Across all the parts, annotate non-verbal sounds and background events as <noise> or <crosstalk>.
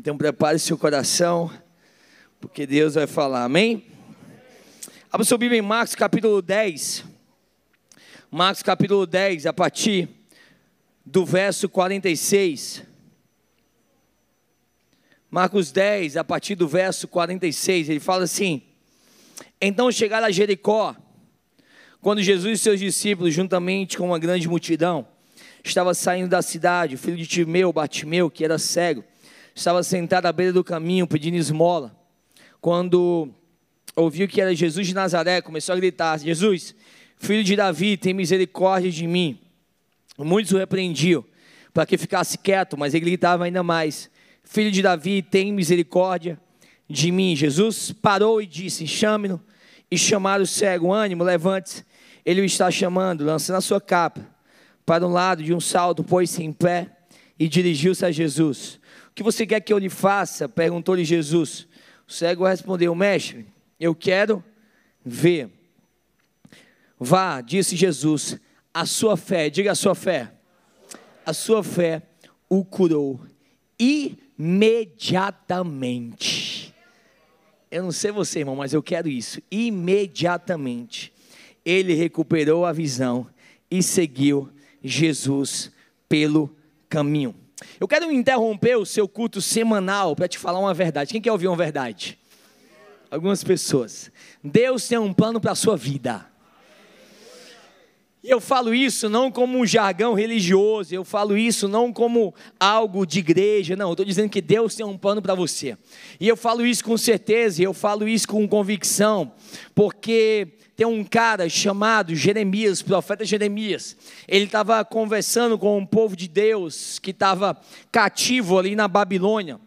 Então prepare seu coração, porque Deus vai falar, amém? Abra sua Bíblia em Marcos capítulo 10. Marcos capítulo 10, a partir do verso 46. Marcos 10, a partir do verso 46, ele fala assim: Então chegaram a Jericó, quando Jesus e seus discípulos, juntamente com uma grande multidão, estava saindo da cidade, o filho de Timeu, Batimeu, que era cego, estava sentado à beira do caminho pedindo esmola. Quando ouviu que era Jesus de Nazaré, começou a gritar: Jesus, filho de Davi, tem misericórdia de mim. Muitos o repreendiam para que ficasse quieto, mas ele gritava ainda mais: Filho de Davi, tem misericórdia de mim. Jesus parou e disse: Chame-no. E chamaram o cego: Ânimo, levante-se. Ele o está chamando, lançando a sua capa para um lado de um salto, pôs-se em pé e dirigiu-se a Jesus. O que você quer que eu lhe faça? perguntou-lhe Jesus. O cego respondeu: Mestre, eu quero ver. Vá, disse Jesus, a sua fé, diga a sua fé, a sua fé o curou imediatamente. Eu não sei você, irmão, mas eu quero isso. Imediatamente. Ele recuperou a visão e seguiu Jesus pelo caminho. Eu quero interromper o seu culto semanal para te falar uma verdade. Quem quer ouvir uma verdade? Algumas pessoas. Deus tem um plano para a sua vida. Eu falo isso não como um jargão religioso, eu falo isso não como algo de igreja, não, eu estou dizendo que Deus tem um plano para você. E eu falo isso com certeza, eu falo isso com convicção, porque tem um cara chamado Jeremias, profeta Jeremias. Ele estava conversando com um povo de Deus que estava cativo ali na Babilônia.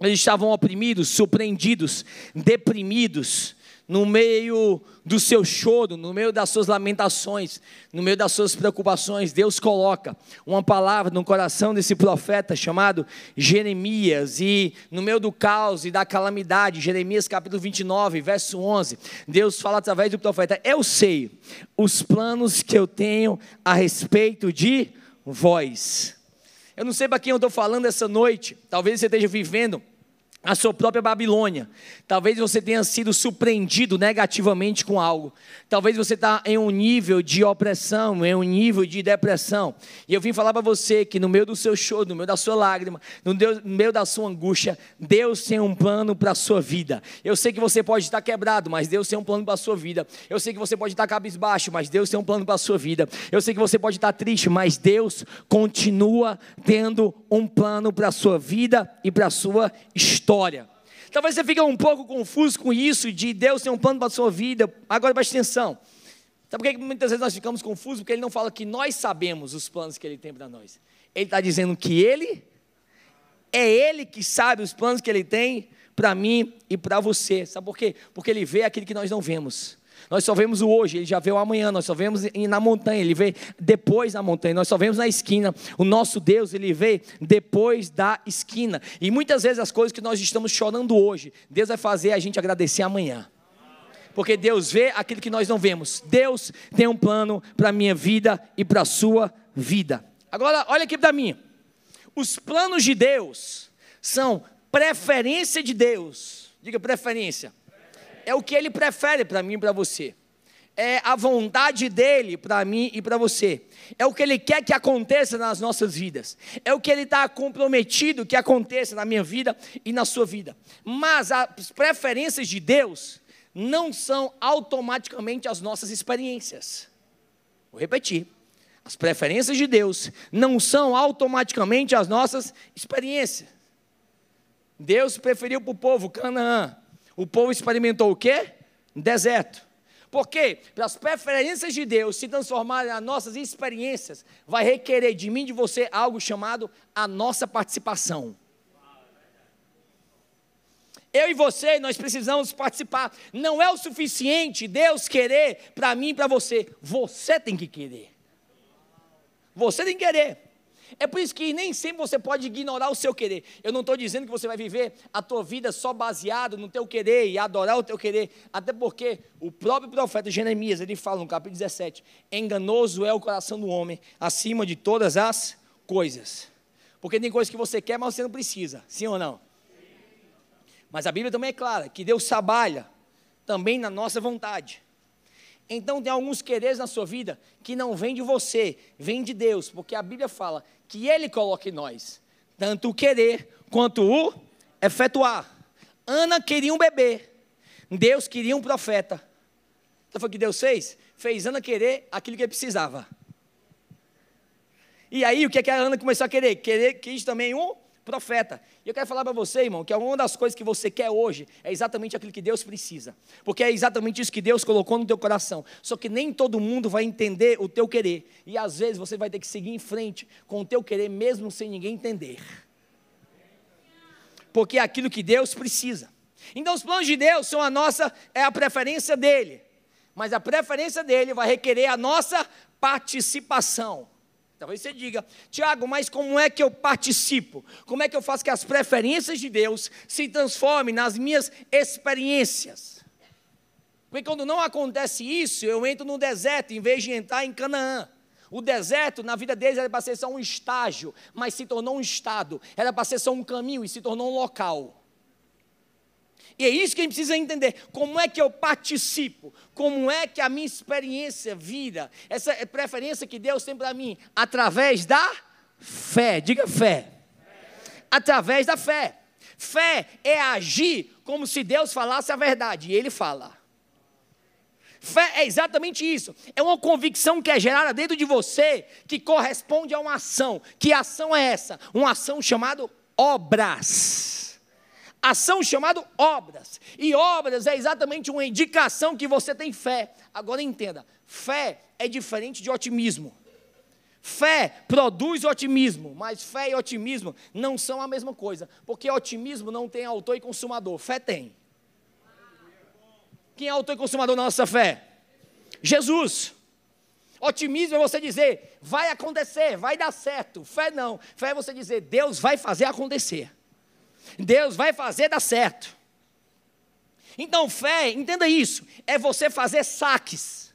Eles estavam oprimidos, surpreendidos, deprimidos no meio do seu choro, no meio das suas lamentações, no meio das suas preocupações, Deus coloca uma palavra no coração desse profeta chamado Jeremias, e no meio do caos e da calamidade, Jeremias capítulo 29, verso 11, Deus fala através do profeta: Eu sei os planos que eu tenho a respeito de vós. Eu não sei para quem eu estou falando essa noite, talvez você esteja vivendo a sua própria Babilônia. Talvez você tenha sido surpreendido negativamente com algo. Talvez você está em um nível de opressão, em um nível de depressão. E eu vim falar para você que no meio do seu choro, no meio da sua lágrima, no meio da sua angústia, Deus tem um plano para a sua vida. Eu sei que você pode estar quebrado, mas Deus tem um plano para a sua vida. Eu sei que você pode estar cabisbaixo, mas Deus tem um plano para a sua vida. Eu sei que você pode estar triste, mas Deus continua tendo um plano para a sua vida e para a sua história Talvez você fique um pouco confuso com isso, de Deus ter um plano para a sua vida. Agora preste atenção. Sabe por que muitas vezes nós ficamos confusos? Porque ele não fala que nós sabemos os planos que ele tem para nós. Ele está dizendo que ele, é ele que sabe os planos que ele tem para mim e para você. Sabe por quê? Porque ele vê aquilo que nós não vemos. Nós só vemos o hoje, ele já vê o amanhã, nós só vemos na montanha, ele vê depois da montanha, nós só vemos na esquina. O nosso Deus, ele vê depois da esquina. E muitas vezes as coisas que nós estamos chorando hoje, Deus vai fazer a gente agradecer amanhã. Porque Deus vê aquilo que nós não vemos. Deus tem um plano para a minha vida e para a sua vida. Agora, olha aqui para mim. Os planos de Deus são preferência de Deus. Diga preferência é o que ele prefere para mim e para você. É a vontade dele para mim e para você. É o que ele quer que aconteça nas nossas vidas. É o que ele está comprometido que aconteça na minha vida e na sua vida. Mas as preferências de Deus não são automaticamente as nossas experiências. Vou repetir. As preferências de Deus não são automaticamente as nossas experiências. Deus preferiu para o povo Canaã, o povo experimentou o quê? Deserto. Porque as preferências de Deus se transformarem nas nossas experiências, vai requerer de mim e de você algo chamado a nossa participação. Eu e você, nós precisamos participar. Não é o suficiente Deus querer para mim e para você. Você tem que querer. Você tem que querer. É por isso que nem sempre você pode ignorar o seu querer. Eu não estou dizendo que você vai viver a tua vida só baseado no teu querer e adorar o teu querer, até porque o próprio profeta Jeremias, ele fala no capítulo 17, enganoso é o coração do homem acima de todas as coisas. Porque tem coisas que você quer, mas você não precisa, sim ou não? Mas a Bíblia também é clara que Deus trabalha também na nossa vontade. Então tem alguns quereres na sua vida que não vêm de você, vêm de Deus, porque a Bíblia fala que Ele coloca em nós tanto o querer quanto o efetuar. Ana queria um bebê, Deus queria um profeta. Então foi o que Deus fez? Fez Ana querer aquilo que precisava. E aí o que, é que a Ana começou a querer? Querer quis também um profeta. E eu quero falar para você, irmão, que uma das coisas que você quer hoje é exatamente aquilo que Deus precisa. Porque é exatamente isso que Deus colocou no teu coração. Só que nem todo mundo vai entender o teu querer. E às vezes você vai ter que seguir em frente com o teu querer, mesmo sem ninguém entender. Porque é aquilo que Deus precisa. Então os planos de Deus são a nossa, é a preferência dele. Mas a preferência dele vai requerer a nossa participação. Talvez você diga, Tiago, mas como é que eu participo? Como é que eu faço que as preferências de Deus se transformem nas minhas experiências? Porque quando não acontece isso, eu entro no deserto em vez de entrar em Canaã. O deserto, na vida deles, era para ser só um estágio, mas se tornou um estado. Era para ser só um caminho e se tornou um local. E é isso que a gente precisa entender. Como é que eu participo? Como é que a minha experiência vira? Essa é preferência que Deus tem para mim? Através da fé. Diga fé. Através da fé. Fé é agir como se Deus falasse a verdade. E Ele fala. Fé é exatamente isso. É uma convicção que é gerada dentro de você que corresponde a uma ação. Que ação é essa? Uma ação chamada obras ação chamada obras. E obras é exatamente uma indicação que você tem fé. Agora entenda: fé é diferente de otimismo. Fé produz otimismo, mas fé e otimismo não são a mesma coisa, porque otimismo não tem autor e consumador, fé tem. Quem é autor e consumador da nossa fé? Jesus. Otimismo é você dizer, vai acontecer, vai dar certo. Fé não. Fé é você dizer, Deus vai fazer acontecer. Deus vai fazer dar certo. Então, fé, entenda isso, é você fazer saques.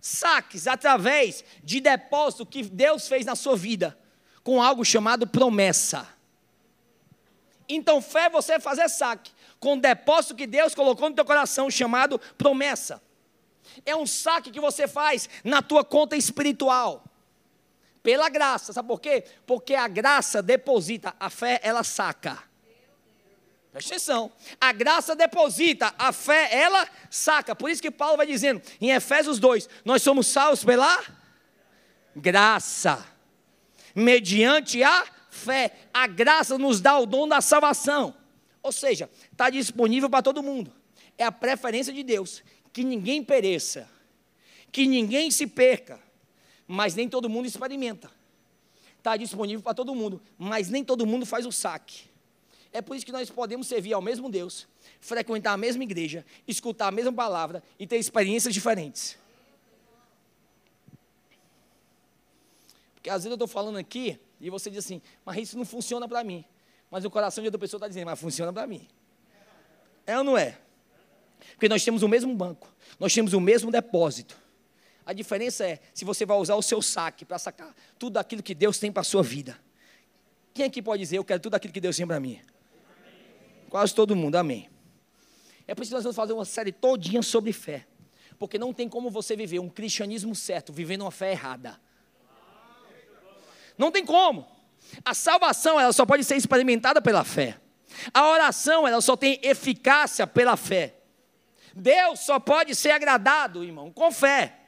Saques através de depósito que Deus fez na sua vida, com algo chamado promessa. Então, fé é você fazer saque com o depósito que Deus colocou no teu coração, chamado promessa. É um saque que você faz na tua conta espiritual. Pela graça, sabe por quê? Porque a graça deposita, a fé ela saca. Presta atenção. A graça deposita, a fé ela saca. Por isso que Paulo vai dizendo em Efésios 2: Nós somos salvos pela graça, mediante a fé. A graça nos dá o dom da salvação. Ou seja, está disponível para todo mundo. É a preferência de Deus que ninguém pereça, que ninguém se perca, mas nem todo mundo experimenta. Está disponível para todo mundo, mas nem todo mundo faz o saque. É por isso que nós podemos servir ao mesmo Deus, frequentar a mesma igreja, escutar a mesma palavra e ter experiências diferentes. Porque às vezes eu estou falando aqui e você diz assim, mas isso não funciona para mim. Mas o coração de outra pessoa está dizendo, mas funciona para mim. É ou não é? Porque nós temos o mesmo banco, nós temos o mesmo depósito. A diferença é se você vai usar o seu saque para sacar tudo aquilo que Deus tem para a sua vida. Quem aqui pode dizer, eu quero tudo aquilo que Deus tem para mim? Quase todo mundo, amém. É por isso que nós vamos fazer uma série todinha sobre fé. Porque não tem como você viver um cristianismo certo vivendo uma fé errada. Não tem como. A salvação ela só pode ser experimentada pela fé. A oração ela só tem eficácia pela fé. Deus só pode ser agradado, irmão, com fé.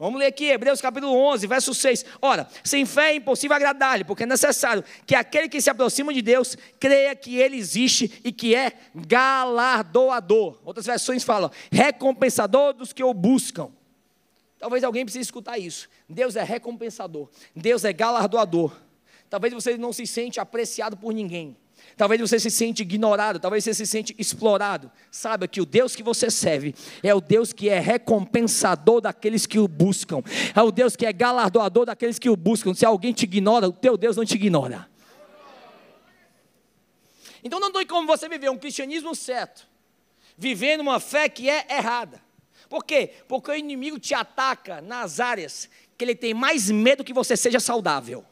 Vamos ler aqui, Hebreus capítulo 11, verso 6. Ora, sem fé é impossível agradar-lhe, porque é necessário que aquele que se aproxima de Deus creia que ele existe e que é galardoador. Outras versões falam, recompensador dos que o buscam. Talvez alguém precise escutar isso. Deus é recompensador, Deus é galardoador. Talvez você não se sente apreciado por ninguém. Talvez você se sente ignorado, talvez você se sente explorado. Saiba que o Deus que você serve é o Deus que é recompensador daqueles que o buscam. É o Deus que é galardoador daqueles que o buscam. Se alguém te ignora, o teu Deus não te ignora. Então não tem como você viver um cristianismo certo, vivendo uma fé que é errada. Por quê? Porque o inimigo te ataca nas áreas que ele tem mais medo que você seja saudável.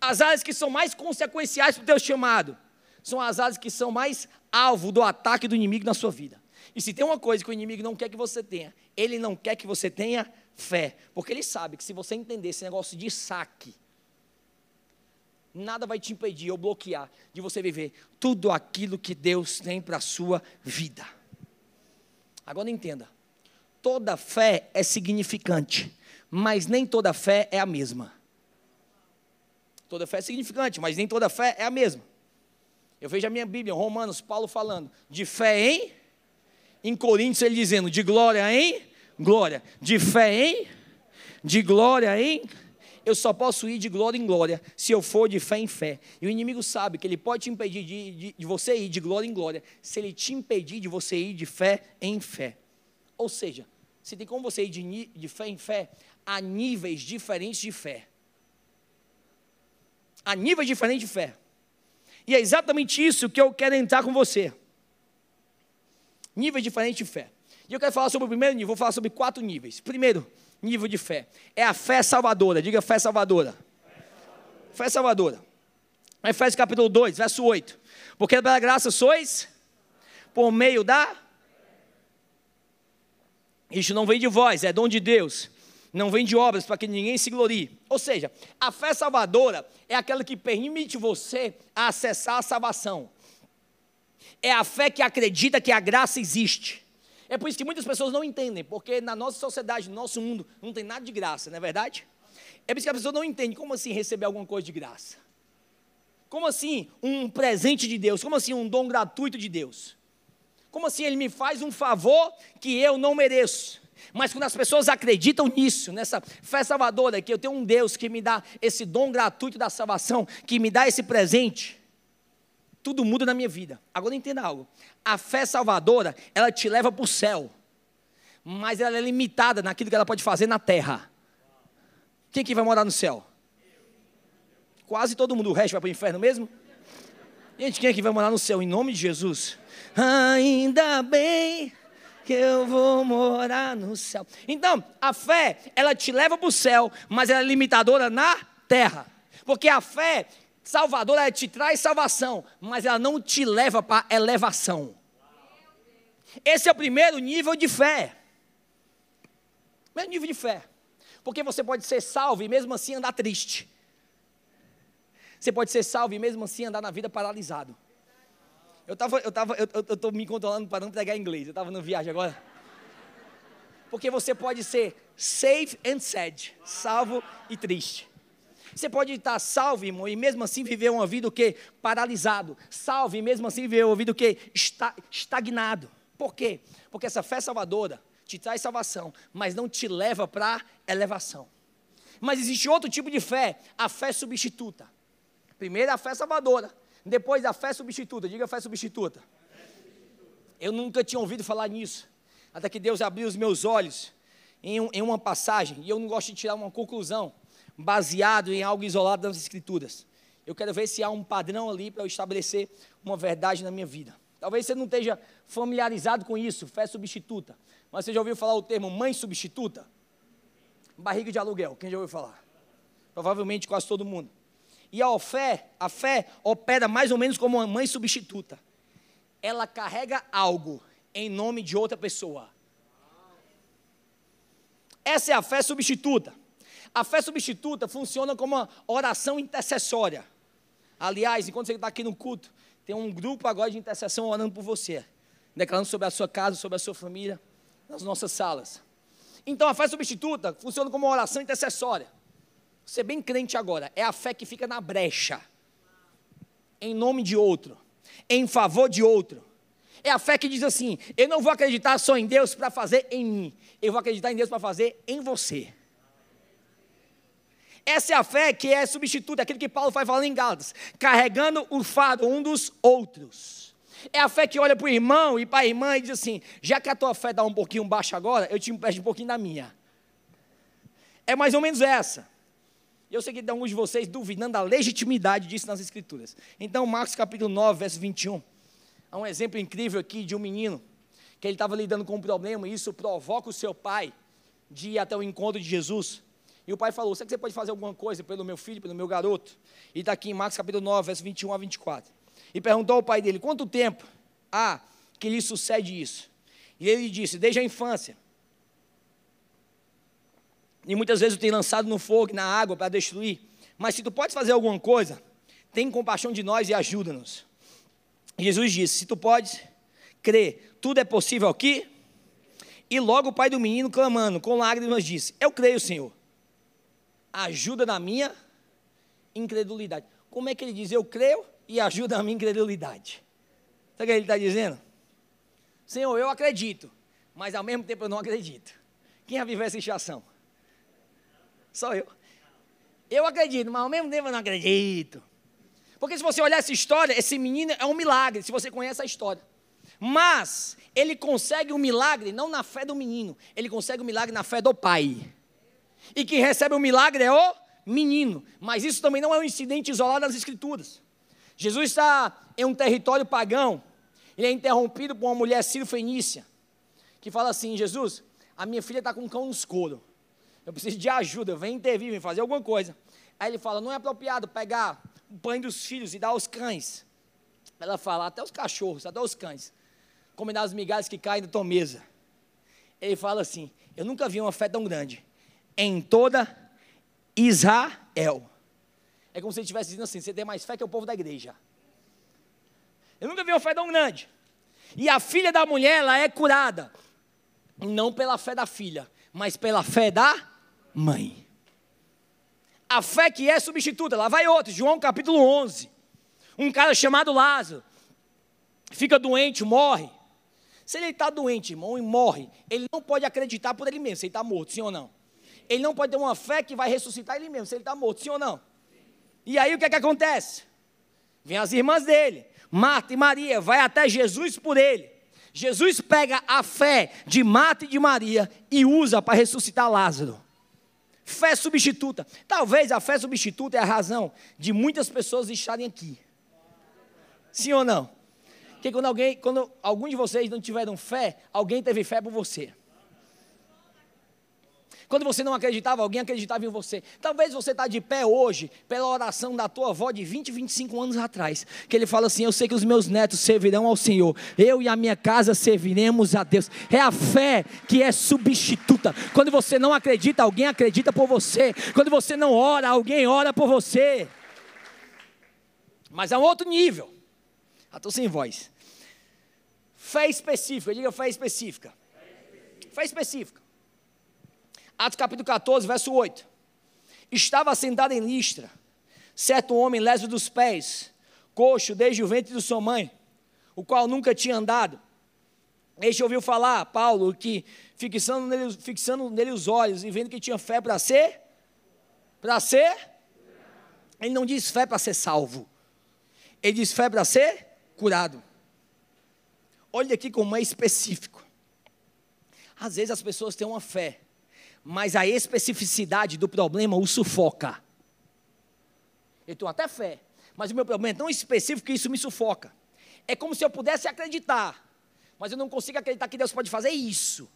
As áreas que são mais consequenciais para o teu chamado são as áreas que são mais alvo do ataque do inimigo na sua vida. E se tem uma coisa que o inimigo não quer que você tenha, ele não quer que você tenha fé, porque ele sabe que se você entender esse negócio de saque, nada vai te impedir ou bloquear de você viver tudo aquilo que Deus tem para a sua vida. Agora entenda: toda fé é significante, mas nem toda fé é a mesma. Toda fé é significante, mas nem toda fé é a mesma. Eu vejo a minha Bíblia, Romanos, Paulo falando de fé em, em Coríntios ele dizendo de glória em glória, de fé em, de glória em eu só posso ir de glória em glória se eu for de fé em fé. E o inimigo sabe que ele pode te impedir de, de, de você ir de glória em glória se ele te impedir de você ir de fé em fé. Ou seja, se tem como você ir de, de fé em fé, há níveis diferentes de fé. Há níveis diferentes de fé. E é exatamente isso que eu quero entrar com você. Níveis diferentes de fé. E eu quero falar sobre o primeiro nível, vou falar sobre quatro níveis. Primeiro, nível de fé. É a fé salvadora. Diga fé salvadora. Fé salvadora. Efésios capítulo 2, verso 8. Porque pela graça sois por meio da. Isso não vem de vós, é dom de Deus. Não vem de obras para que ninguém se glorie. Ou seja, a fé salvadora é aquela que permite você acessar a salvação. É a fé que acredita que a graça existe. É por isso que muitas pessoas não entendem, porque na nossa sociedade, no nosso mundo, não tem nada de graça, não é verdade? É por isso que a pessoa não entende como assim receber alguma coisa de graça. Como assim um presente de Deus? Como assim um dom gratuito de Deus? Como assim ele me faz um favor que eu não mereço? Mas quando as pessoas acreditam nisso, nessa fé salvadora, que eu tenho um Deus que me dá esse dom gratuito da salvação, que me dá esse presente, tudo muda na minha vida. Agora entenda algo. A fé salvadora, ela te leva para o céu. Mas ela é limitada naquilo que ela pode fazer na terra. Quem que vai morar no céu? Quase todo mundo. O resto vai para o inferno mesmo? Gente, quem é que vai morar no céu? Em nome de Jesus. Ainda bem que eu vou morar no céu. Então, a fé, ela te leva para o céu, mas ela é limitadora na terra. Porque a fé Salvador, ela te traz salvação, mas ela não te leva para elevação. Esse é o primeiro nível de fé. Primeiro nível de fé. Porque você pode ser salvo e mesmo assim andar triste. Você pode ser salvo e mesmo assim andar na vida paralisado. Eu estava, eu tava, eu, eu tô me controlando para não pregar inglês. Eu estava no viagem agora. Porque você pode ser safe and sad, salvo e triste. Você pode estar salvo, irmão, e mesmo assim viver uma vida o quê? Paralisado. Salvo e mesmo assim viver uma vida o quê? Estagnado. Por quê? Porque essa fé salvadora te traz salvação, mas não te leva para elevação. Mas existe outro tipo de fé, a fé substituta. Primeiro a fé salvadora, depois a fé substituta. Diga fé substituta. Eu nunca tinha ouvido falar nisso, até que Deus abriu os meus olhos em, um, em uma passagem, e eu não gosto de tirar uma conclusão baseado em algo isolado das Escrituras. Eu quero ver se há um padrão ali para eu estabelecer uma verdade na minha vida. Talvez você não esteja familiarizado com isso, fé substituta. Mas você já ouviu falar o termo mãe substituta? Barriga de aluguel, quem já ouviu falar? Provavelmente quase todo mundo. E a fé, a fé opera mais ou menos como uma mãe substituta. Ela carrega algo em nome de outra pessoa. Essa é a fé substituta. A fé substituta funciona como uma oração intercessória. Aliás, enquanto você está aqui no culto, tem um grupo agora de intercessão orando por você, declarando sobre a sua casa, sobre a sua família, nas nossas salas. Então a fé substituta funciona como uma oração intercessória. Ser bem crente agora é a fé que fica na brecha, em nome de outro, em favor de outro. É a fé que diz assim: eu não vou acreditar só em Deus para fazer em mim, eu vou acreditar em Deus para fazer em você. Essa é a fé que é substituta, aquilo que Paulo vai falar em Gálatas, carregando o fardo um dos outros. É a fé que olha para o irmão e para a irmã e diz assim: já que a tua fé está um pouquinho baixa agora, eu te empresto um pouquinho da minha. É mais ou menos essa. E eu sei que tem alguns de vocês duvidando da legitimidade disso nas Escrituras. Então, Marcos capítulo 9, verso 21. Há um exemplo incrível aqui de um menino que ele estava lidando com um problema e isso provoca o seu pai de ir até o encontro de Jesus. E o pai falou: Será que você pode fazer alguma coisa pelo meu filho, pelo meu garoto? E está aqui em Marcos capítulo 9, verso 21 a 24. E perguntou ao pai dele: Quanto tempo há que lhe sucede isso? E ele disse: Desde a infância. E muitas vezes o tem lançado no fogo, na água para destruir. Mas se tu podes fazer alguma coisa, tem compaixão de nós e ajuda-nos. Jesus disse: Se tu podes crer, tudo é possível aqui. E logo o pai do menino, clamando com lágrimas, disse: Eu creio, Senhor. Ajuda na minha incredulidade. Como é que ele diz? Eu creio e ajuda na minha incredulidade. Sabe o que ele está dizendo? Senhor, eu acredito, mas ao mesmo tempo eu não acredito. Quem já viveu essa situação? Só eu. Eu acredito, mas ao mesmo tempo eu não acredito. Porque se você olhar essa história, esse menino é um milagre, se você conhece a história. Mas ele consegue um milagre não na fé do menino, ele consegue um milagre na fé do pai. E quem recebe o milagre é o menino. Mas isso também não é um incidente isolado nas escrituras. Jesus está em um território pagão, ele é interrompido por uma mulher sírio-fenícia, que fala assim: Jesus, a minha filha está com um cão nos couro. Eu preciso de ajuda, vem intervir, vem fazer alguma coisa. Aí ele fala: não é apropriado pegar o banho dos filhos e dar aos cães. Ela fala: até os cachorros, até os cães. Combinar as migalhas que caem da tua mesa. Ele fala assim: eu nunca vi uma fé tão grande em toda Israel. É como se ele estivesse dizendo assim: você tem mais fé que o povo da igreja. Eu nunca vi uma fé tão grande. E a filha da mulher, ela é curada. Não pela fé da filha, mas pela fé da mãe. A fé que é substituta. Lá vai outro, João capítulo 11. Um cara chamado Lázaro. Fica doente, morre. Se ele está doente, irmão, e morre, ele não pode acreditar por ele mesmo, se ele está morto, sim ou não? Ele não pode ter uma fé que vai ressuscitar ele mesmo, se ele está morto, sim ou não? E aí o que é que acontece? Vem as irmãs dele, Marta e Maria, vai até Jesus por ele. Jesus pega a fé de Marta e de Maria e usa para ressuscitar Lázaro. Fé substituta. Talvez a fé substituta é a razão de muitas pessoas estarem aqui. Sim ou não? Porque quando alguém, quando algum de vocês não tiveram fé, alguém teve fé por você. Quando você não acreditava, alguém acreditava em você. Talvez você está de pé hoje pela oração da tua avó de 20, 25 anos atrás. Que ele fala assim: Eu sei que os meus netos servirão ao Senhor. Eu e a minha casa serviremos a Deus. É a fé que é substituta. Quando você não acredita, alguém acredita por você. Quando você não ora, alguém ora por você. Mas é um outro nível. Ah, estou sem voz. Fé específica, diga fé específica. Fé específica. Atos capítulo 14, verso 8. Estava sentado em Listra, certo homem leso dos pés, coxo desde o ventre de sua mãe, o qual nunca tinha andado. Este ouviu falar, Paulo, que fixando nele, fixando nele os olhos e vendo que tinha fé para ser, para ser, ele não diz fé para ser salvo, ele diz fé para ser curado. Olha aqui como é específico. Às vezes as pessoas têm uma fé, mas a especificidade do problema o sufoca. Eu tenho até fé, mas o meu problema é tão específico que isso me sufoca. É como se eu pudesse acreditar, mas eu não consigo acreditar que Deus pode fazer isso.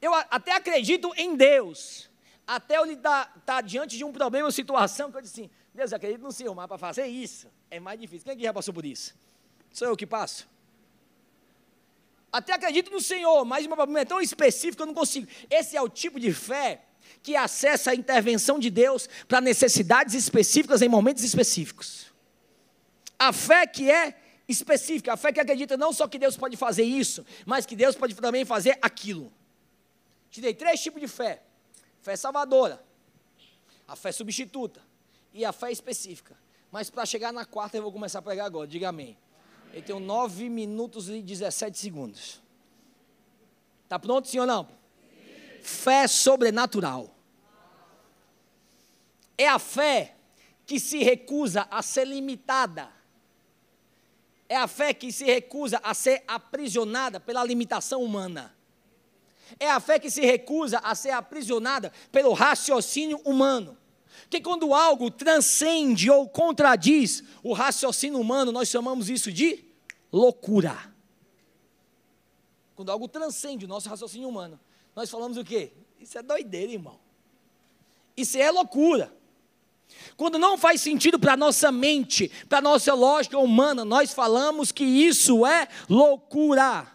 Eu até acredito em Deus, até eu estar tá, diante de um problema ou situação que eu disse assim, Deus, eu acredito no Senhor, mas para fazer isso é mais difícil. Quem aqui já passou por isso? Sou eu que passo? Até acredito no Senhor, mas o meu problema é tão específico que eu não consigo. Esse é o tipo de fé que acessa a intervenção de Deus para necessidades específicas em momentos específicos. A fé que é específica, a fé que acredita não só que Deus pode fazer isso, mas que Deus pode também fazer aquilo. Te dei três tipos de fé: fé salvadora, a fé substituta e a fé específica. Mas para chegar na quarta eu vou começar a pregar agora, diga amém. Eu tenho 9 minutos e 17 segundos. Está pronto, ou não? Fé sobrenatural. É a fé que se recusa a ser limitada. É a fé que se recusa a ser aprisionada pela limitação humana. É a fé que se recusa a ser aprisionada pelo raciocínio humano. Que quando algo transcende ou contradiz o raciocínio humano, nós chamamos isso de loucura. Quando algo transcende o nosso raciocínio humano, nós falamos o quê? Isso é doideira, irmão. Isso é loucura. Quando não faz sentido para a nossa mente, para a nossa lógica humana, nós falamos que isso é loucura.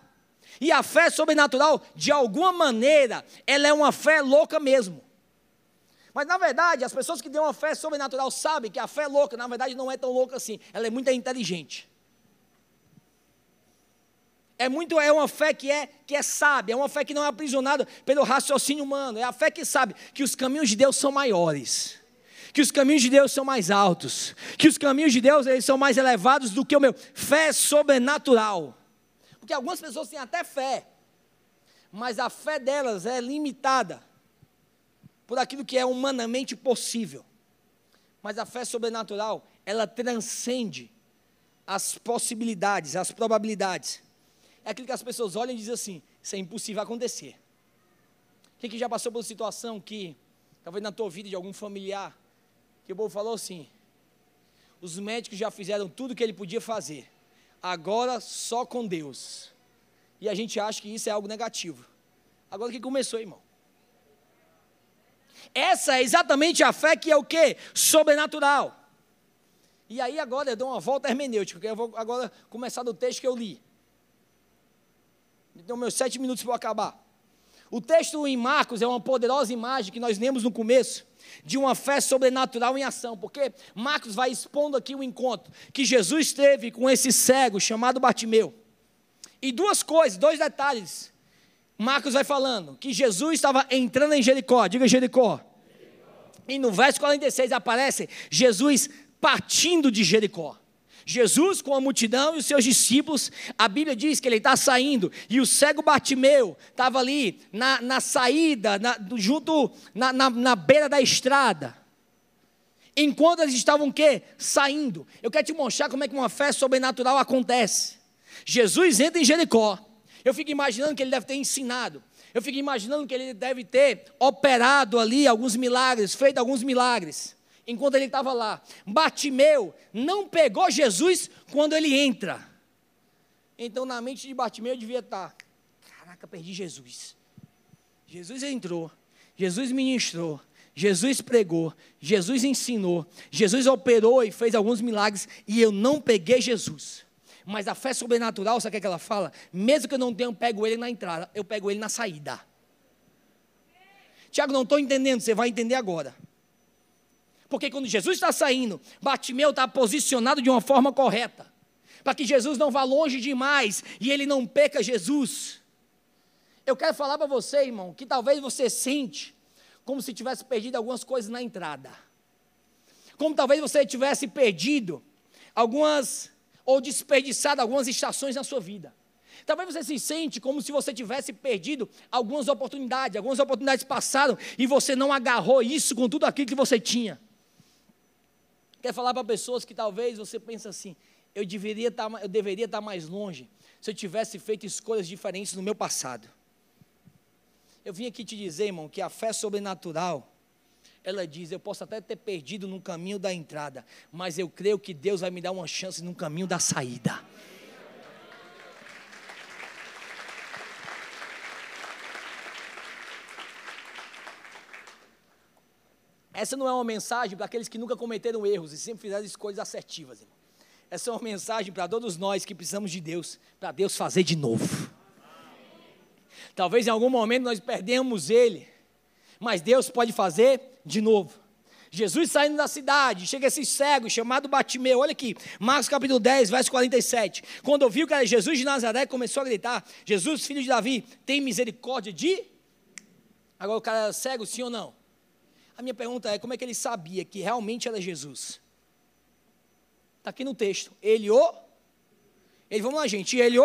E a fé sobrenatural, de alguma maneira, ela é uma fé louca mesmo. Mas na verdade, as pessoas que têm uma fé sobrenatural sabem que a fé louca, na verdade, não é tão louca assim. Ela é muito inteligente. É muito é uma fé que é que é sábia, é uma fé que não é aprisionada pelo raciocínio humano. É a fé que sabe que os caminhos de Deus são maiores, que os caminhos de Deus são mais altos, que os caminhos de Deus eles são mais elevados do que o meu. Fé sobrenatural. Porque algumas pessoas têm até fé, mas a fé delas é limitada por aquilo que é humanamente possível. Mas a fé sobrenatural, ela transcende as possibilidades, as probabilidades. É aquilo que as pessoas olham e dizem assim: isso é impossível acontecer. Quem que já passou por uma situação que, talvez na tua vida de algum familiar, que o povo falou assim: os médicos já fizeram tudo o que ele podia fazer, agora só com Deus. E a gente acha que isso é algo negativo. Agora que começou, irmão. Essa é exatamente a fé que é o que? Sobrenatural. E aí agora eu dou uma volta hermenêutica, porque eu vou agora começar do texto que eu li. Então, meus sete minutos para acabar. O texto em Marcos é uma poderosa imagem que nós lemos no começo de uma fé sobrenatural em ação, porque Marcos vai expondo aqui o encontro que Jesus teve com esse cego chamado Bartimeu. E duas coisas, dois detalhes. Marcos vai falando que Jesus estava entrando em Jericó, diga Jericó. E no verso 46 aparece Jesus partindo de Jericó. Jesus com a multidão e os seus discípulos, a Bíblia diz que ele está saindo, e o cego Bartimeu estava ali na, na saída, na, junto na, na, na, beira da estrada. Enquanto eles estavam o quê? Saindo. Eu quero te mostrar como é que uma fé sobrenatural acontece. Jesus entra em Jericó. Eu fico imaginando que ele deve ter ensinado. Eu fico imaginando que ele deve ter operado ali alguns milagres, feito alguns milagres enquanto ele estava lá. Batimeu não pegou Jesus quando ele entra. Então, na mente de Batimeu devia estar: caraca, perdi Jesus. Jesus entrou, Jesus ministrou, Jesus pregou, Jesus ensinou, Jesus operou e fez alguns milagres e eu não peguei Jesus. Mas a fé sobrenatural, sabe o que ela fala? Mesmo que eu não tenha pego ele na entrada, eu pego ele na saída. Tiago, não estou entendendo, você vai entender agora. Porque quando Jesus está saindo, Batimeu está posicionado de uma forma correta. Para que Jesus não vá longe demais e ele não peca Jesus. Eu quero falar para você, irmão, que talvez você sente como se tivesse perdido algumas coisas na entrada. Como talvez você tivesse perdido algumas ou desperdiçado algumas estações na sua vida. Talvez você se sente como se você tivesse perdido algumas oportunidades, algumas oportunidades passaram e você não agarrou isso com tudo aquilo que você tinha. Quer falar para pessoas que talvez você pense assim, eu deveria estar, tá eu deveria estar tá mais longe se eu tivesse feito escolhas diferentes no meu passado. Eu vim aqui te dizer, irmão, que a fé sobrenatural, ela diz: eu posso até ter perdido no caminho da entrada, mas eu creio que Deus vai me dar uma chance no caminho da saída. Essa não é uma mensagem para aqueles que nunca cometeram erros e sempre fizeram escolhas assertivas, irmão. Essa é uma mensagem para todos nós que precisamos de Deus, para Deus fazer de novo. Talvez em algum momento nós perdemos Ele, mas Deus pode fazer de novo. Jesus saindo da cidade, chega esse cego chamado Batimeu, olha aqui, Marcos capítulo 10, verso 47. Quando ouviu que era Jesus de Nazaré, começou a gritar: Jesus, filho de Davi, tem misericórdia de. Agora o cara era cego, sim ou não? A minha pergunta é: como é que ele sabia que realmente era Jesus? Está aqui no texto. Ele o. Ele, vamos lá, gente. Ele o.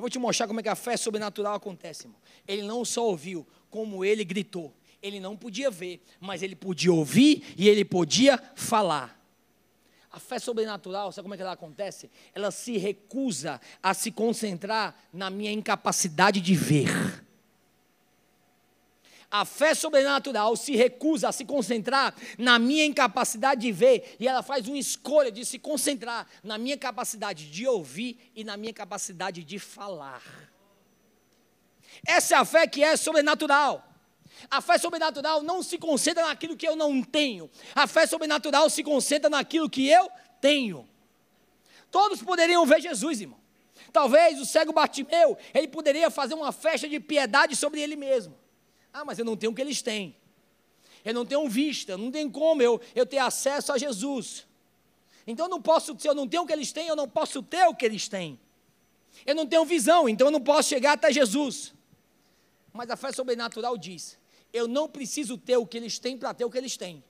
Eu vou te mostrar como é que a fé sobrenatural acontece, irmão. Ele não só ouviu, como ele gritou. Ele não podia ver, mas ele podia ouvir e ele podia falar. A fé sobrenatural, sabe como é que ela acontece? Ela se recusa a se concentrar na minha incapacidade de ver. A fé sobrenatural se recusa a se concentrar na minha incapacidade de ver e ela faz uma escolha de se concentrar na minha capacidade de ouvir e na minha capacidade de falar. Essa é a fé que é sobrenatural. A fé sobrenatural não se concentra naquilo que eu não tenho. A fé sobrenatural se concentra naquilo que eu tenho. Todos poderiam ver Jesus, irmão. Talvez o cego Bartimeu, ele poderia fazer uma festa de piedade sobre ele mesmo. Ah, mas eu não tenho o que eles têm. Eu não tenho vista, não tem como eu, eu ter acesso a Jesus. Então eu não posso, se eu não tenho o que eles têm, eu não posso ter o que eles têm. Eu não tenho visão, então eu não posso chegar até Jesus. Mas a fé sobrenatural diz: eu não preciso ter o que eles têm para ter o que eles têm.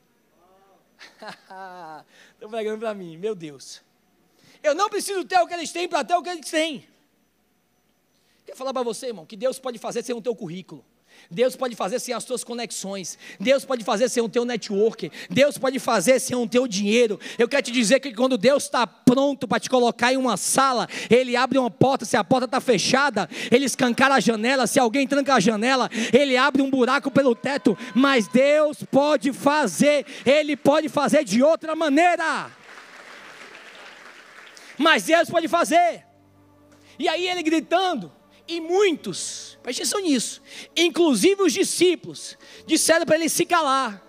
<laughs> Estão pregando para mim, meu Deus. Eu não preciso ter o que eles têm para ter o que eles têm. Quero falar para você, irmão, que Deus pode fazer sem o teu currículo. Deus pode fazer sem as tuas conexões. Deus pode fazer sem o teu network. Deus pode fazer sem o teu dinheiro. Eu quero te dizer que quando Deus está pronto para te colocar em uma sala, Ele abre uma porta. Se a porta está fechada, Ele escancara a janela. Se alguém tranca a janela, Ele abre um buraco pelo teto. Mas Deus pode fazer. Ele pode fazer de outra maneira. Mas Deus pode fazer. E aí ele gritando, e muitos, preste atenção nisso, inclusive os discípulos, disseram para ele se calar.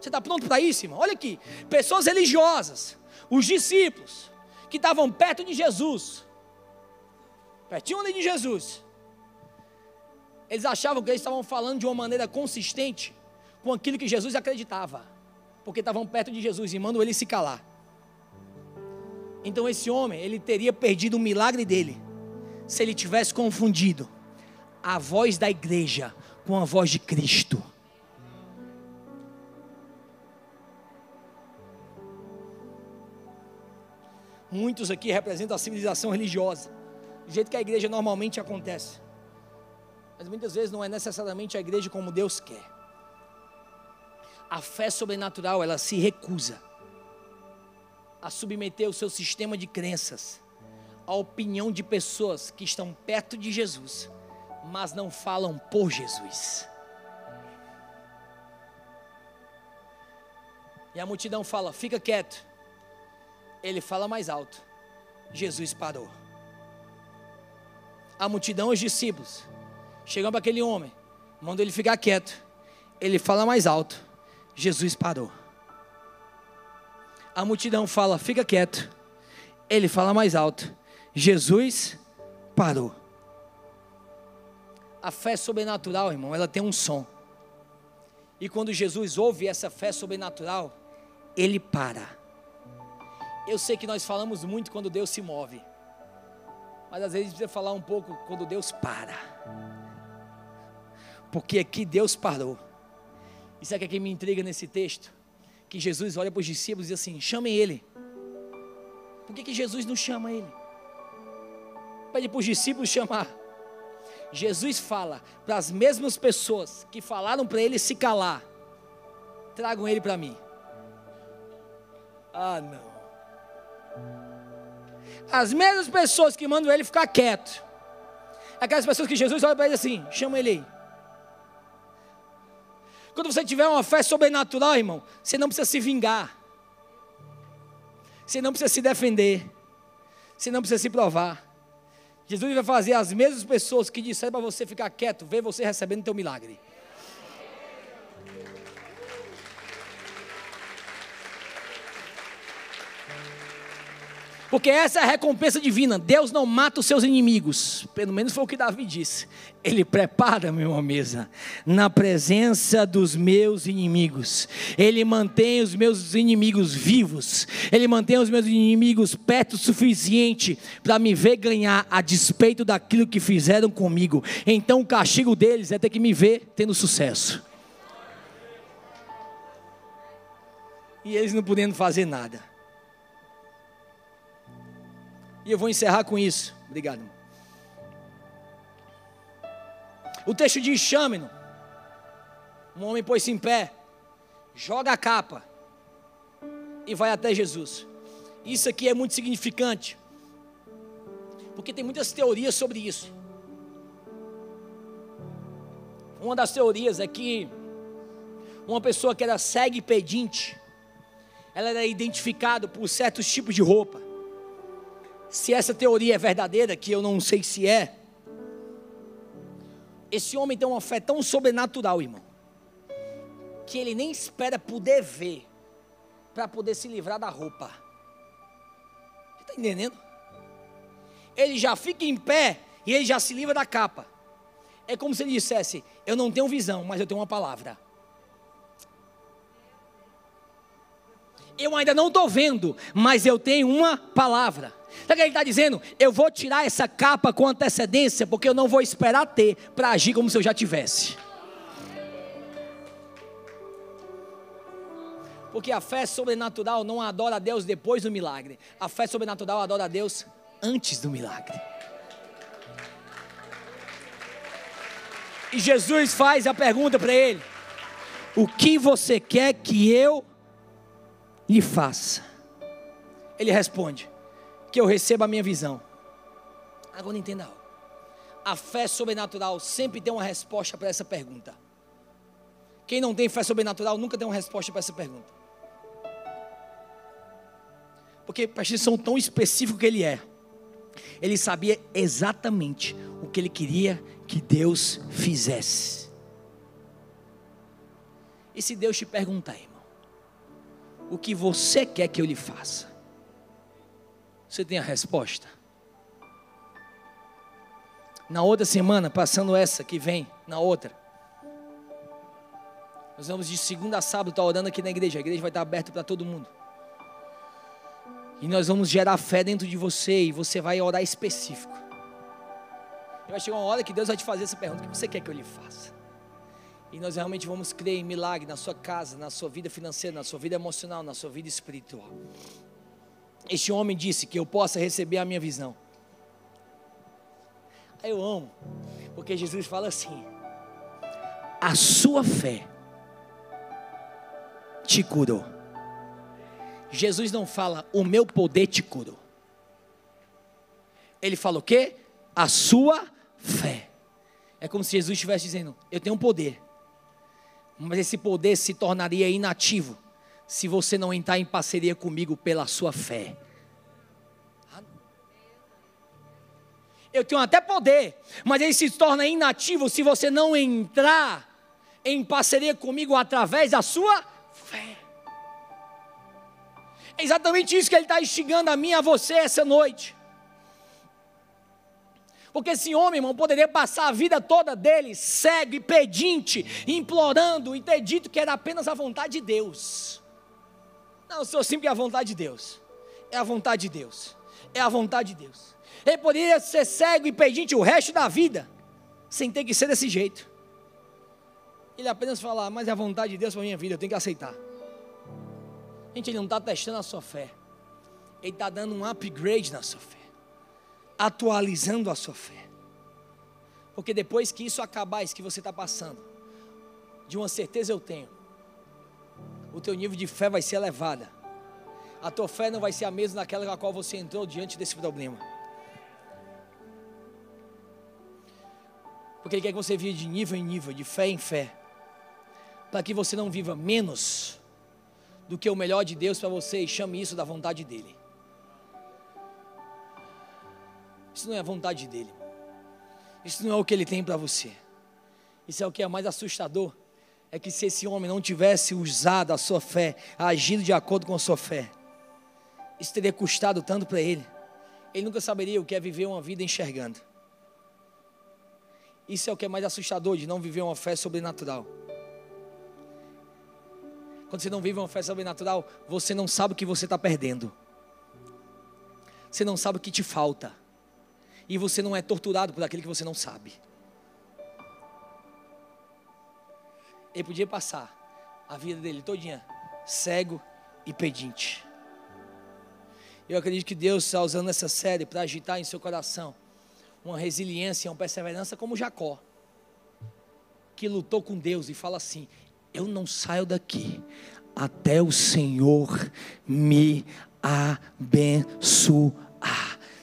Você está pronto para isso, irmão? Olha aqui, pessoas religiosas, os discípulos, que estavam perto de Jesus, pertinho ali de Jesus, eles achavam que eles estavam falando de uma maneira consistente com aquilo que Jesus acreditava, porque estavam perto de Jesus e mandam ele se calar. Então esse homem, ele teria perdido o milagre dele se ele tivesse confundido a voz da igreja com a voz de Cristo. Muitos aqui representam a civilização religiosa, do jeito que a igreja normalmente acontece. Mas muitas vezes não é necessariamente a igreja como Deus quer. A fé sobrenatural, ela se recusa a submeter o seu sistema de crenças a opinião de pessoas que estão perto de Jesus, mas não falam por Jesus. E a multidão fala: fica quieto. Ele fala mais alto. Jesus parou. A multidão, os discípulos, chegam para aquele homem, mandam ele ficar quieto. Ele fala mais alto. Jesus parou. A multidão fala: fica quieto. Ele fala mais alto. Jesus parou. A fé sobrenatural, irmão, ela tem um som. E quando Jesus ouve essa fé sobrenatural, ele para. Eu sei que nós falamos muito quando Deus se move. Mas às vezes precisa falar um pouco quando Deus para. Porque aqui Deus parou. Isso é que, é que me intriga nesse texto. Que Jesus olha para os discípulos e diz assim: chamem ele. Por que, que Jesus não chama ele? Pede para os discípulos chamar. Jesus fala para as mesmas pessoas que falaram para ele se calar: tragam ele para mim. Ah, não. As mesmas pessoas que mandam ele ficar quieto. Aquelas pessoas que Jesus olha para ele assim: chama ele aí. Quando você tiver uma fé sobrenatural, irmão, você não precisa se vingar. Você não precisa se defender. Você não precisa se provar. Jesus vai fazer as mesmas pessoas que disseram para você ficar quieto, ver você recebendo teu milagre. Porque essa é a recompensa divina. Deus não mata os seus inimigos. Pelo menos foi o que Davi disse. Ele prepara-me uma mesa na presença dos meus inimigos. Ele mantém os meus inimigos vivos. Ele mantém os meus inimigos perto o suficiente para me ver ganhar a despeito daquilo que fizeram comigo. Então o castigo deles é ter que me ver tendo sucesso. E eles não podendo fazer nada. E eu vou encerrar com isso. Obrigado. O texto diz: chame-no. Um homem pôs-se em pé, joga a capa e vai até Jesus. Isso aqui é muito significante, porque tem muitas teorias sobre isso. Uma das teorias é que uma pessoa que era cega e pedinte, ela era identificada por certos tipos de roupa se essa teoria é verdadeira, que eu não sei se é, esse homem tem uma fé tão sobrenatural, irmão, que ele nem espera poder ver para poder se livrar da roupa. Você está entendendo? Ele já fica em pé e ele já se livra da capa. É como se ele dissesse: Eu não tenho visão, mas eu tenho uma palavra. Eu ainda não estou vendo, mas eu tenho uma palavra. Sabe o que ele está dizendo? Eu vou tirar essa capa com antecedência, porque eu não vou esperar ter para agir como se eu já tivesse. Porque a fé sobrenatural não adora a Deus depois do milagre. A fé sobrenatural adora a Deus antes do milagre. E Jesus faz a pergunta para ele: O que você quer que eu lhe faça? Ele responde: Que eu receba a minha visão. Agora entenda algo. A fé sobrenatural sempre tem uma resposta para essa pergunta. Quem não tem fé sobrenatural nunca tem uma resposta para essa pergunta. Porque presta atenção tão específico que ele é. Ele sabia exatamente o que ele queria que Deus fizesse. E se Deus te perguntar, irmão, o que você quer que eu lhe faça? Você tem a resposta? Na outra semana, passando essa que vem, na outra, nós vamos de segunda a sábado estar orando aqui na igreja. A igreja vai estar aberta para todo mundo. E nós vamos gerar fé dentro de você e você vai orar específico. E vai chegar uma hora que Deus vai te fazer essa pergunta: o que você quer que eu lhe faça? E nós realmente vamos crer em milagre na sua casa, na sua vida financeira, na sua vida emocional, na sua vida espiritual. Este homem disse que eu possa receber a minha visão. Eu amo, porque Jesus fala assim: a sua fé te curou. Jesus não fala, o meu poder te curou. Ele fala o quê? A sua fé. É como se Jesus estivesse dizendo: Eu tenho um poder, mas esse poder se tornaria inativo se você não entrar em parceria comigo pela sua fé. Eu tenho até poder, mas ele se torna inativo se você não entrar em parceria comigo através da sua fé. É exatamente isso que ele está instigando a mim e a você essa noite. Porque esse homem, irmão, poderia passar a vida toda dele cego e pedinte, implorando e ter dito que era apenas a vontade de Deus. Não, Senhor, sempre é a vontade de Deus. É a vontade de Deus. É a vontade de Deus. Ele poderia ser cego e pedinte o resto da vida, sem ter que ser desse jeito. Ele apenas falar, mas é a vontade de Deus para a minha vida, eu tenho que aceitar. Gente, ele não está testando a sua fé. Ele está dando um upgrade na sua fé. Atualizando a sua fé. Porque depois que isso acabar, isso que você está passando, de uma certeza eu tenho, o teu nível de fé vai ser elevada. A tua fé não vai ser a mesma daquela com a qual você entrou diante desse problema. Porque Ele quer que você viva de nível em nível, de fé em fé, para que você não viva menos do que o melhor de Deus para você e chame isso da vontade dEle. Isso não é a vontade dEle. Isso não é o que Ele tem para você. Isso é o que é mais assustador. É que se esse homem não tivesse usado a sua fé, agido de acordo com a sua fé, isso teria custado tanto para ele. Ele nunca saberia o que é viver uma vida enxergando. Isso é o que é mais assustador de não viver uma fé sobrenatural. Quando você não vive uma fé sobrenatural, você não sabe o que você está perdendo. Você não sabe o que te falta. E você não é torturado por aquilo que você não sabe. Ele podia passar a vida dele todinha cego e pedinte. Eu acredito que Deus está usando essa série para agitar em seu coração uma resiliência, uma perseverança como Jacó, que lutou com Deus e fala assim: eu não saio daqui até o Senhor me abençoar.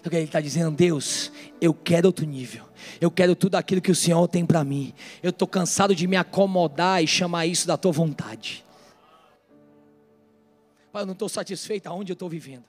Então, ele está dizendo, Deus, eu quero outro nível. Eu quero tudo aquilo que o Senhor tem para mim. Eu estou cansado de me acomodar e chamar isso da tua vontade. Pai, eu não estou satisfeito aonde eu estou vivendo.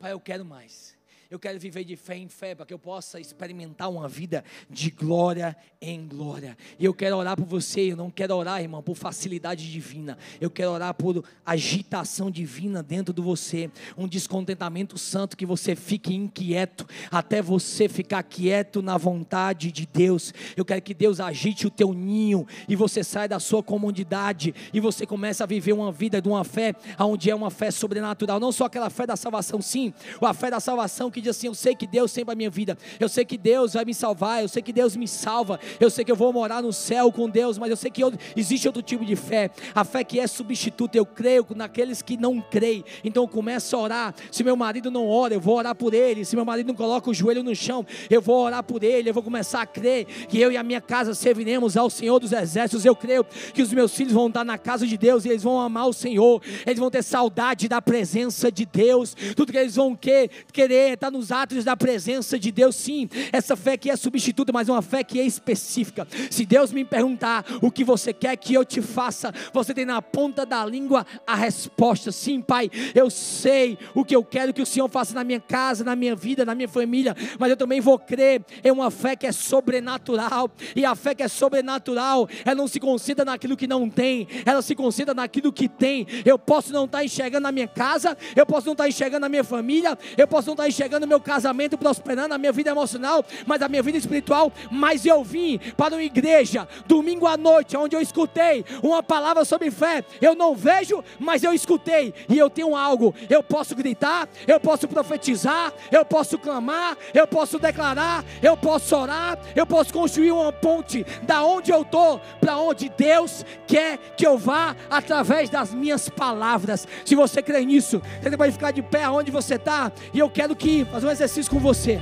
Pai, eu quero mais. Eu quero viver de fé em fé, para que eu possa experimentar uma vida de glória em glória. E eu quero orar por você. Eu não quero orar, irmão, por facilidade divina. Eu quero orar por agitação divina dentro de você. Um descontentamento santo que você fique inquieto, até você ficar quieto na vontade de Deus. Eu quero que Deus agite o teu ninho e você saia da sua comodidade e você comece a viver uma vida de uma fé, onde é uma fé sobrenatural. Não só aquela fé da salvação, sim, a fé da salvação que assim: Eu sei que Deus sempre a minha vida, eu sei que Deus vai me salvar, eu sei que Deus me salva, eu sei que eu vou morar no céu com Deus, mas eu sei que eu, existe outro tipo de fé, a fé que é substituta. Eu creio naqueles que não creem, então eu começo a orar. Se meu marido não ora, eu vou orar por ele. Se meu marido não coloca o joelho no chão, eu vou orar por ele. Eu vou começar a crer que eu e a minha casa serviremos ao Senhor dos Exércitos. Eu creio que os meus filhos vão estar na casa de Deus e eles vão amar o Senhor, eles vão ter saudade da presença de Deus. Tudo que eles vão querer, querer estar nos atos da presença de Deus, sim. Essa fé que é substituta, mas uma fé que é específica. Se Deus me perguntar o que você quer que eu te faça, você tem na ponta da língua a resposta. Sim, Pai, eu sei o que eu quero que o Senhor faça na minha casa, na minha vida, na minha família, mas eu também vou crer em uma fé que é sobrenatural. E a fé que é sobrenatural, ela não se concentra naquilo que não tem, ela se concentra naquilo que tem. Eu posso não estar enxergando na minha casa, eu posso não estar enxergando na minha família, eu posso não estar enxergando meu casamento prosperando, a minha vida emocional, mas a minha vida espiritual. Mas eu vim para uma igreja domingo à noite, onde eu escutei uma palavra sobre fé. Eu não vejo, mas eu escutei e eu tenho algo. Eu posso gritar, eu posso profetizar, eu posso clamar, eu posso declarar, eu posso orar, eu posso construir uma ponte da onde eu estou para onde Deus quer que eu vá através das minhas palavras. Se você crê nisso, você vai ficar de pé aonde você está e eu quero que fazer um exercício com você.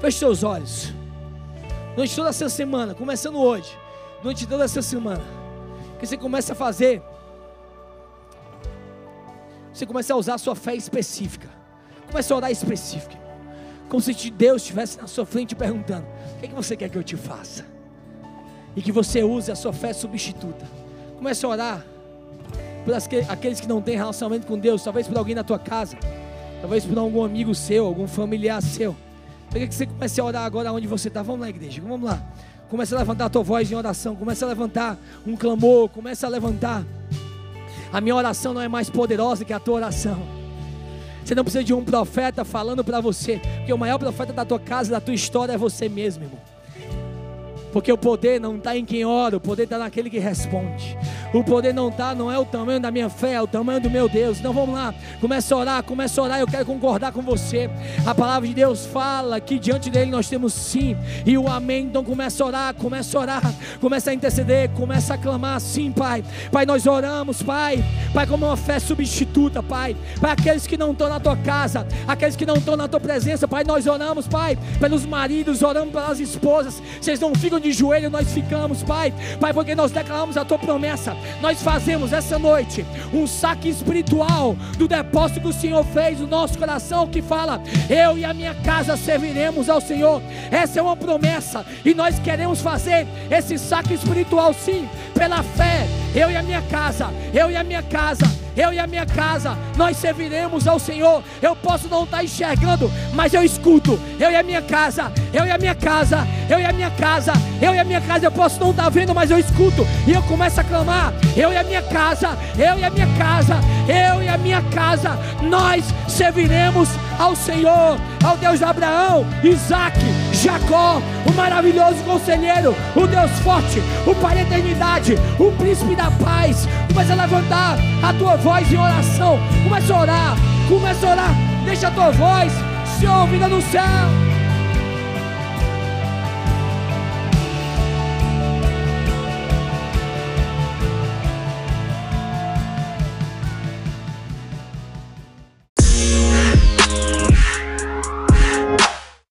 Feche seus olhos. Durante toda essa semana, começando hoje, durante toda essa semana, que você comece a fazer você começa a usar a sua fé específica. Começa a orar específica. Como se Deus estivesse na sua frente perguntando: O que, é que você quer que eu te faça? E que você use a sua fé substituta. Comece a orar por aqueles que não têm relacionamento com Deus, talvez por alguém na tua casa, talvez por algum amigo seu, algum familiar seu. Eu quero que você comece a orar agora onde você está. Vamos lá, igreja, vamos lá. Comece a levantar a tua voz em oração, comece a levantar um clamor, comece a levantar. A minha oração não é mais poderosa que a tua oração. Você não precisa de um profeta falando para você, porque o maior profeta da tua casa, da tua história é você mesmo, irmão. Porque o poder não está em quem ora, o poder está naquele que responde. O poder não está, não é o tamanho da minha fé, é o tamanho do meu Deus. Então vamos lá, começa a orar, começa a orar. Eu quero concordar com você. A palavra de Deus fala que diante dele nós temos sim e o amém. Então começa a orar, começa a orar, começa a interceder, começa a clamar sim, Pai. Pai, nós oramos, Pai. Pai, como uma fé substituta, Pai. Pai, aqueles que não estão na tua casa, aqueles que não estão na tua presença, Pai, nós oramos, Pai, pelos maridos, oramos pelas esposas. Vocês não ficam de joelho, nós ficamos, Pai. Pai, porque nós declaramos a tua promessa. Nós fazemos essa noite um saque espiritual do depósito que o Senhor fez no nosso coração, que fala: Eu e a minha casa serviremos ao Senhor. Essa é uma promessa e nós queremos fazer esse saque espiritual, sim, pela fé. Eu e a minha casa, eu e a minha casa eu e a minha casa, nós serviremos ao Senhor. Eu posso não estar enxergando, mas eu escuto. Eu e a minha casa, eu e a minha casa, eu e a minha casa, eu e a minha casa. Eu posso não estar vendo, mas eu escuto. E eu começo a clamar: Eu e a minha casa, eu e a minha casa, eu e a minha casa, nós serviremos ao Senhor, ao Deus de Abraão, Isaac, Jacó, o maravilhoso conselheiro, o Deus forte, o Pai da eternidade, o príncipe da paz. Começa a levantar a tua voz em oração. Começa a orar, começa a orar. Deixa a tua voz se ouvida no céu.